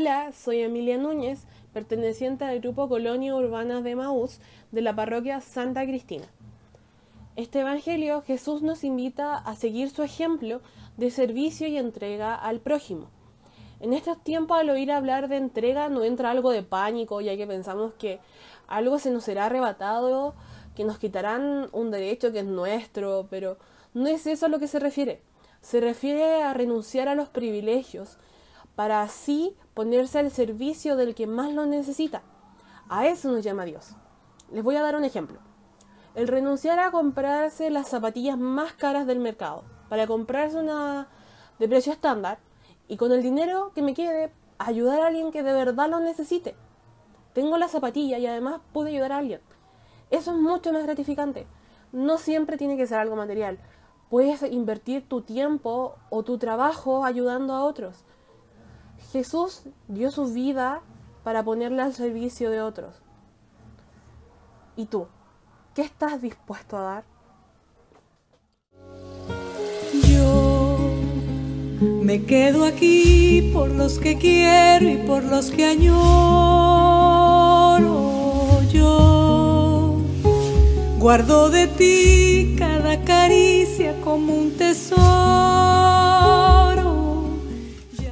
Hola, soy Emilia Núñez, perteneciente al grupo Colonia Urbana de Maús de la parroquia Santa Cristina. Este Evangelio Jesús nos invita a seguir su ejemplo de servicio y entrega al prójimo. En estos tiempos al oír hablar de entrega no entra algo de pánico, ya que pensamos que algo se nos será arrebatado, que nos quitarán un derecho que es nuestro, pero no es eso a lo que se refiere. Se refiere a renunciar a los privilegios para así ponerse al servicio del que más lo necesita. A eso nos llama Dios. Les voy a dar un ejemplo. El renunciar a comprarse las zapatillas más caras del mercado para comprarse una de precio estándar y con el dinero que me quede ayudar a alguien que de verdad lo necesite. Tengo la zapatilla y además pude ayudar a alguien. Eso es mucho más gratificante. No siempre tiene que ser algo material. Puedes invertir tu tiempo o tu trabajo ayudando a otros. Jesús dio su vida para ponerla al servicio de otros. ¿Y tú? ¿Qué estás dispuesto a dar? Yo me quedo aquí por los que quiero y por los que añoro. Yo guardo de ti cada caricia como un tesoro.